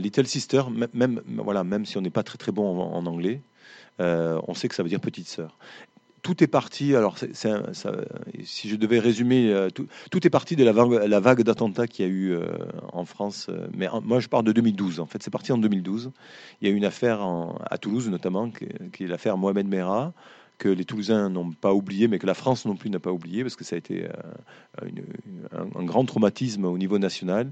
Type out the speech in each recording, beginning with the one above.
Little Sister, même, voilà, même si on n'est pas très très bon en, anglais, euh, on sait que ça veut dire petite sœur. Tout est parti, alors si je devais résumer, euh, tout, est parti de la vague, la vague d'attentats qu'il y a eu euh, en France. mais moi, je parle de 2012. En fait, c'est parti en 2012. Il y a eu une affaire à Toulouse, notamment, qui, est l'affaire Mohamed Merah que les Toulousains n'ont pas oublié, mais que la France non plus n'a pas oublié, parce que ça a été un, grand traumatisme au niveau national,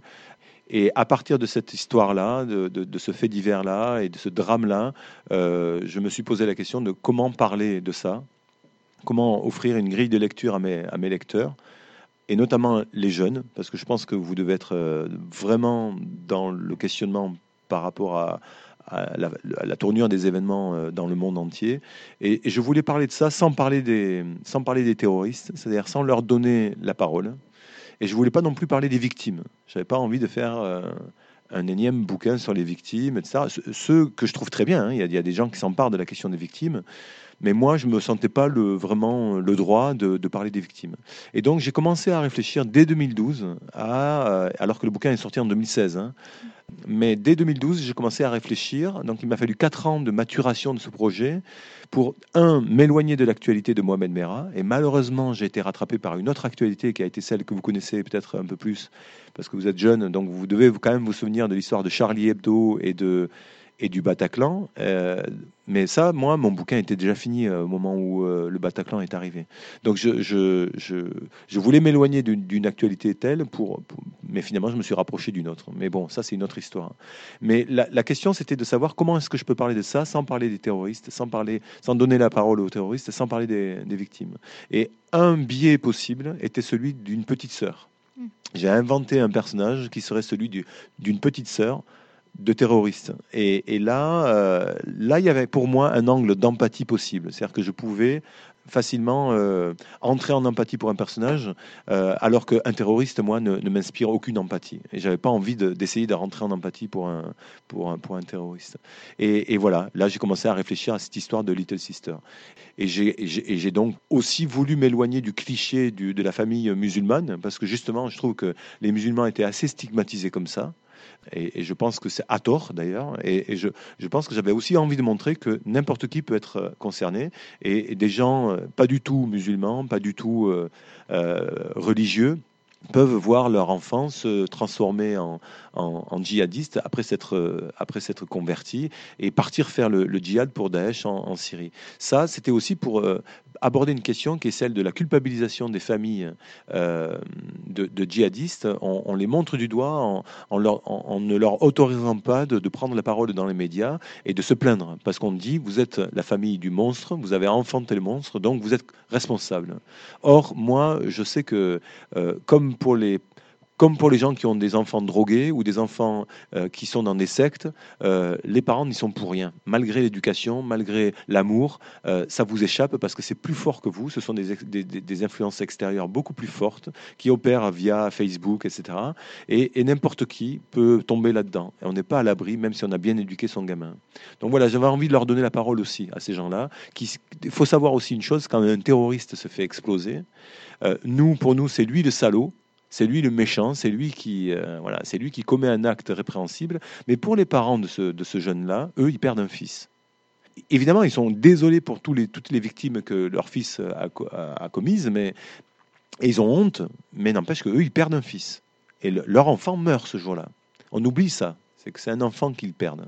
et à partir de cette histoire-là, de, ce fait divers-là et de ce drame-là, euh, je me suis posé la question de comment parler de ça, comment offrir une grille de lecture à mes, lecteurs, et notamment les jeunes, parce que je pense que vous devez être euh, vraiment dans le questionnement par rapport à, la, tournure des événements euh, dans le monde entier. Et, et, je voulais parler de ça sans parler des, sans parler des terroristes, c'est-à-dire sans leur donner la parole. Et je voulais pas non plus parler des victimes. J'avais pas envie de faire euh, un énième bouquin sur les victimes, etc. Ceux que je trouve très bien. Hein. Il, y a, des gens qui s'emparent de la question des victimes. Mais moi, je me sentais pas vraiment le droit de, parler des victimes. Et donc, j'ai commencé à réfléchir dès 2012, à, euh, alors que le bouquin est sorti en 2016. Hein. Mais dès 2012, j'ai commencé à réfléchir. Donc, il m'a fallu quatre ans de maturation de ce projet pour, un, m'éloigner de l'actualité de Mohamed Merah. Et malheureusement, j'ai été rattrapé par une autre actualité qui a été celle que vous connaissez peut-être un peu plus, parce que vous êtes jeune. Donc, vous devez quand même vous souvenir de l'histoire de Charlie Hebdo et de et du Bataclan. Euh, mais ça, moi, mon bouquin était déjà fini euh, au moment où euh, le Bataclan est arrivé. Donc je, je, je, je voulais m'éloigner d'une actualité telle, pour, mais finalement, je me suis rapproché d'une autre. Mais bon, ça, c'est une autre histoire. Mais la, la question, c'était de savoir comment est-ce que je peux parler de ça sans parler des terroristes, sans, parler, sans donner la parole aux terroristes, sans parler des, des victimes. Et un biais possible était celui d'une petite sœur. Hmm. J'ai inventé un personnage qui serait celui d'une petite sœur de terroristes. Et, là, euh, là, il y avait pour moi un angle d'empathie possible. C'est-à-dire que je pouvais facilement euh, entrer en empathie pour un personnage, euh, alors qu'un terroriste, moi, ne, m'inspire aucune empathie. Et j'avais pas envie d'essayer de, rentrer en empathie pour un, pour un, pour un terroriste. Et, voilà, là, j'ai commencé à réfléchir à cette histoire de Little Sister. Et j'ai donc aussi voulu m'éloigner du cliché de la famille musulmane, parce que justement, je trouve que les musulmans étaient assez stigmatisés comme ça. Et, je pense que c'est à tort d'ailleurs. Et, je, pense que j'avais aussi envie de montrer que n'importe qui peut être euh, concerné. Et, des gens euh, pas du tout musulmans, pas du tout euh, religieux, peuvent voir leur enfant se transformer en, en, djihadiste après s'être après s'être converti et partir faire le, djihad pour Daesh en, Syrie. Ça, c'était aussi pour aborder une question qui est celle de la culpabilisation des familles euh, de, djihadistes. On, les montre du doigt en, ne leur autorisant pas de, de, prendre la parole dans les médias et de se plaindre parce qu'on dit vous êtes la famille du monstre, vous avez enfanté le monstre, donc vous êtes responsable. Or, moi, je sais que euh, comme pour les comme pour les gens qui ont des enfants drogués ou des enfants euh, qui sont dans des sectes, euh, les parents n'y sont pour rien. Malgré l'éducation, malgré l'amour, euh, ça vous échappe parce que c'est plus fort que vous. Ce sont des, influences extérieures beaucoup plus fortes qui opèrent via Facebook, etc. Et, n'importe qui peut tomber là-dedans. Et on n'est pas à l'abri, même si on a bien éduqué son gamin. Donc voilà, j'avais envie de leur donner la parole aussi à ces gens-là. Il faut savoir aussi une chose, quand un terroriste se fait exploser, nous, pour nous, c'est lui le salaud c'est lui le méchant, c'est lui qui euh, voilà, c'est lui qui commet un acte répréhensible. Mais pour les parents de ce, de ce jeune-là, eux, ils perdent un fils. Évidemment, ils sont désolés pour tous les, toutes les victimes que leur fils a, a, commises, mais et ils ont honte. Mais n'empêche que eux, ils perdent un fils et leur enfant meurt ce jour-là. On oublie ça, c'est que c'est un enfant qu'ils perdent.